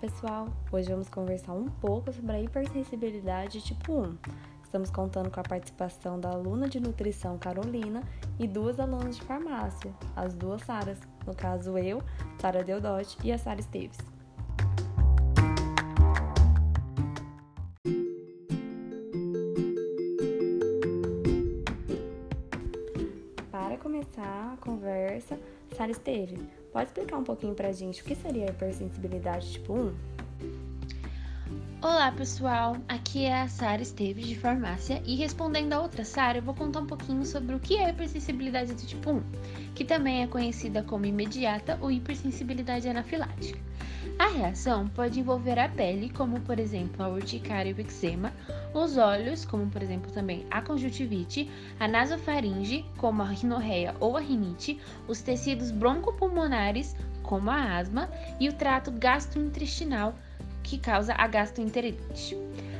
pessoal! Hoje vamos conversar um pouco sobre a hipersensibilidade tipo 1. Estamos contando com a participação da aluna de nutrição Carolina e duas alunas de farmácia, as duas Saras, no caso eu, Sara Deodotti e a Sara Esteves. Começar a conversa, Sara Esteves, pode explicar um pouquinho pra gente o que seria a hipersensibilidade tipo 1? Olá pessoal, aqui é a Sara Esteves de farmácia e respondendo a outra Sara, eu vou contar um pouquinho sobre o que é a hipersensibilidade do tipo 1, que também é conhecida como imediata ou hipersensibilidade anafilática. A reação pode envolver a pele, como por exemplo a urticária e o eczema, os olhos, como por exemplo também a conjuntivite, a nasofaringe, como a rinorreia ou a rinite, os tecidos broncopulmonares, como a asma, e o trato gastrointestinal, que causa a gastroenterite.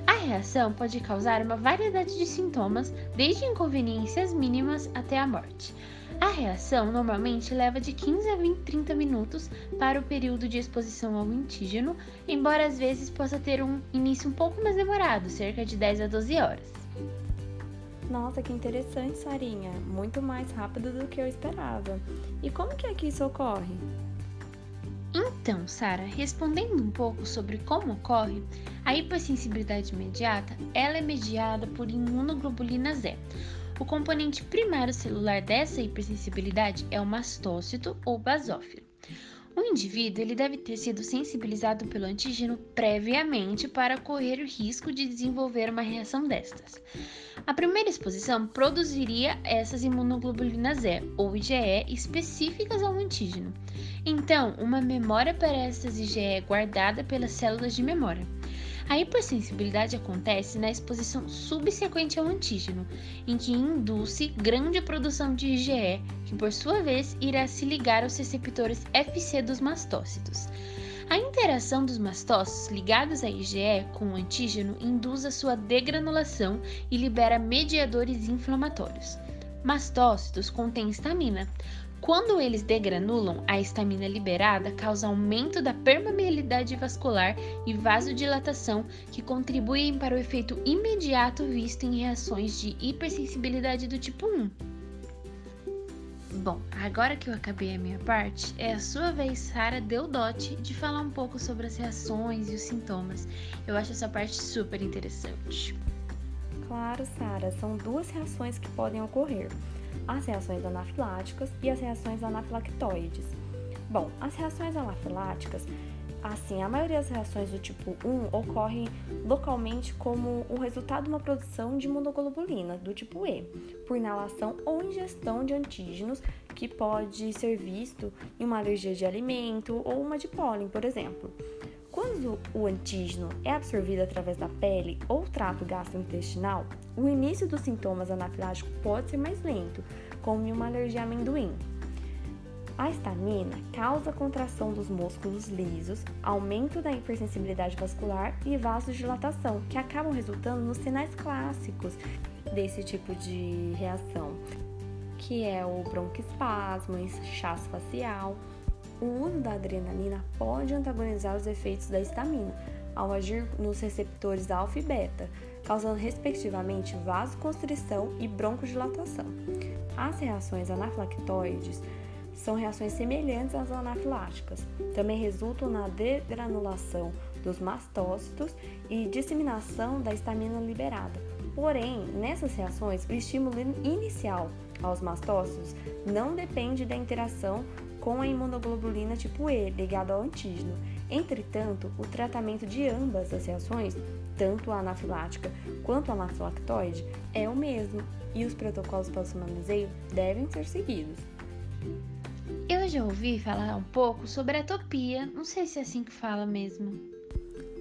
A reação pode causar uma variedade de sintomas, desde inconveniências mínimas até a morte. A reação normalmente leva de 15 a 20, 30 minutos para o período de exposição ao antígeno, embora às vezes possa ter um início um pouco mais demorado, cerca de 10 a 12 horas. Nossa, que interessante, Sarinha. Muito mais rápido do que eu esperava. E como que é que isso ocorre? Então, Sara, respondendo um pouco sobre como ocorre, a hipersensibilidade imediata ela é mediada por imunoglobulina Z. O componente primário celular dessa hipersensibilidade é o mastócito ou basófilo. O indivíduo ele deve ter sido sensibilizado pelo antígeno previamente para correr o risco de desenvolver uma reação destas. A primeira exposição produziria essas imunoglobulinas E, ou IgE, específicas ao antígeno. Então, uma memória para essas IgE é guardada pelas células de memória. A hipersensibilidade acontece na exposição subsequente ao antígeno, em que induz grande produção de IgE, que por sua vez irá se ligar aos receptores FC dos mastócitos. A interação dos mastócitos ligados à IgE com o antígeno induz a sua degranulação e libera mediadores inflamatórios. Mastócitos contêm estamina, quando eles degranulam, a estamina liberada causa aumento da permeabilidade vascular e vasodilatação, que contribuem para o efeito imediato visto em reações de hipersensibilidade do tipo 1. Bom, agora que eu acabei a minha parte, é a sua vez, Sara Deodotti, de falar um pouco sobre as reações e os sintomas. Eu acho essa parte super interessante. Claro, Sara, são duas reações que podem ocorrer as reações anafiláticas e as reações anafilactoides. Bom, as reações anafiláticas, assim, a maioria das reações do tipo 1 ocorrem localmente como o resultado de uma produção de imunoglobulina do tipo E, por inalação ou ingestão de antígenos que pode ser visto em uma alergia de alimento ou uma de pólen, por exemplo. Quando o antígeno é absorvido através da pele ou trato gastrointestinal, o início dos sintomas anafiláticos pode ser mais lento, como em uma alergia a amendoim. A estamina causa contração dos músculos lisos, aumento da hipersensibilidade vascular e vasodilatação, que acabam resultando nos sinais clássicos desse tipo de reação, que é o broncoespasmo, inchaço facial, o uso da adrenalina pode antagonizar os efeitos da estamina ao agir nos receptores alfa e beta, causando respectivamente vasoconstrição e broncodilatação. As reações anafilactoides são reações semelhantes às anafiláticas. Também resultam na degranulação dos mastócitos e disseminação da estamina liberada. Porém, nessas reações, o estímulo inicial aos mastócitos não depende da interação com a imunoglobulina tipo E ligada ao antígeno. Entretanto, o tratamento de ambas as reações, tanto a anafilática quanto a anafilactoide, é o mesmo e os protocolos para o manuseio devem ser seguidos. Eu já ouvi falar um pouco sobre atopia, não sei se é assim que fala mesmo.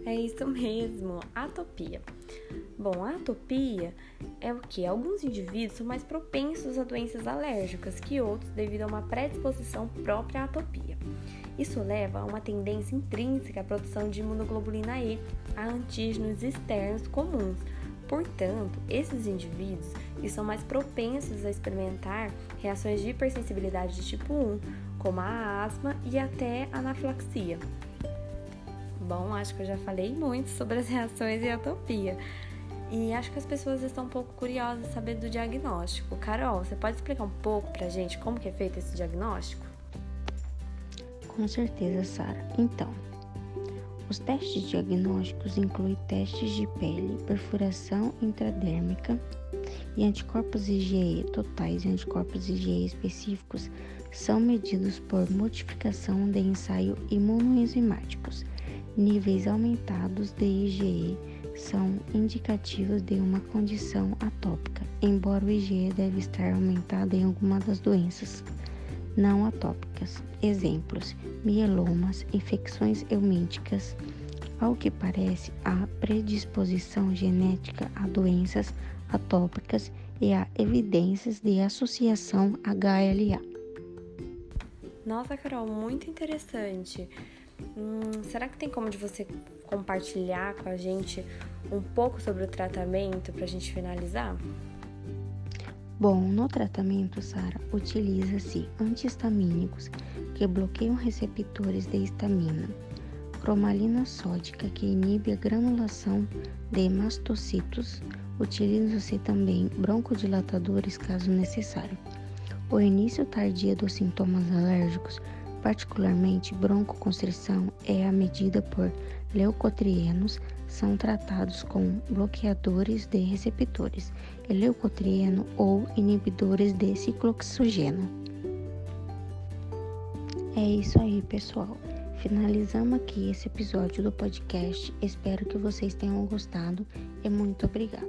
É isso mesmo, atopia. Bom, a atopia é o que? Alguns indivíduos são mais propensos a doenças alérgicas que outros devido a uma predisposição própria à atopia. Isso leva a uma tendência intrínseca à produção de imunoglobulina E a antígenos externos comuns. Portanto, esses indivíduos que são mais propensos a experimentar reações de hipersensibilidade de tipo 1, como a asma e até a anafilaxia. Bom, acho que eu já falei muito sobre as reações e atopia. E acho que as pessoas estão um pouco curiosas saber do diagnóstico. Carol, você pode explicar um pouco pra gente como que é feito esse diagnóstico? Com certeza, Sara. Então, os testes diagnósticos incluem testes de pele, perfuração intradérmica e anticorpos IgE totais e anticorpos IgE específicos são medidos por modificação de ensaio imunoenzimáticos. Níveis aumentados de IgE são indicativos de uma condição atópica, embora o IgE deve estar aumentado em alguma das doenças não atópicas. Exemplos: mielomas, infecções eumínticas. Ao que parece, há predisposição genética a doenças atópicas e há evidências de associação HLA. Nossa, Carol, muito interessante. Hum, será que tem como de você compartilhar com a gente um pouco sobre o tratamento para a gente finalizar? Bom, no tratamento, Sara, utiliza-se antihistamínicos que bloqueiam receptores de histamina, cromalina sódica que inibe a granulação de mastocitos, utilizam-se também broncodilatadores caso necessário. O início tardio dos sintomas alérgicos, particularmente broncoconstrição, é a medida por leucotrienos são tratados com bloqueadores de receptores, leucotrieno ou inibidores de cicloxogeno. É isso aí, pessoal. Finalizamos aqui esse episódio do podcast. Espero que vocês tenham gostado e muito obrigado.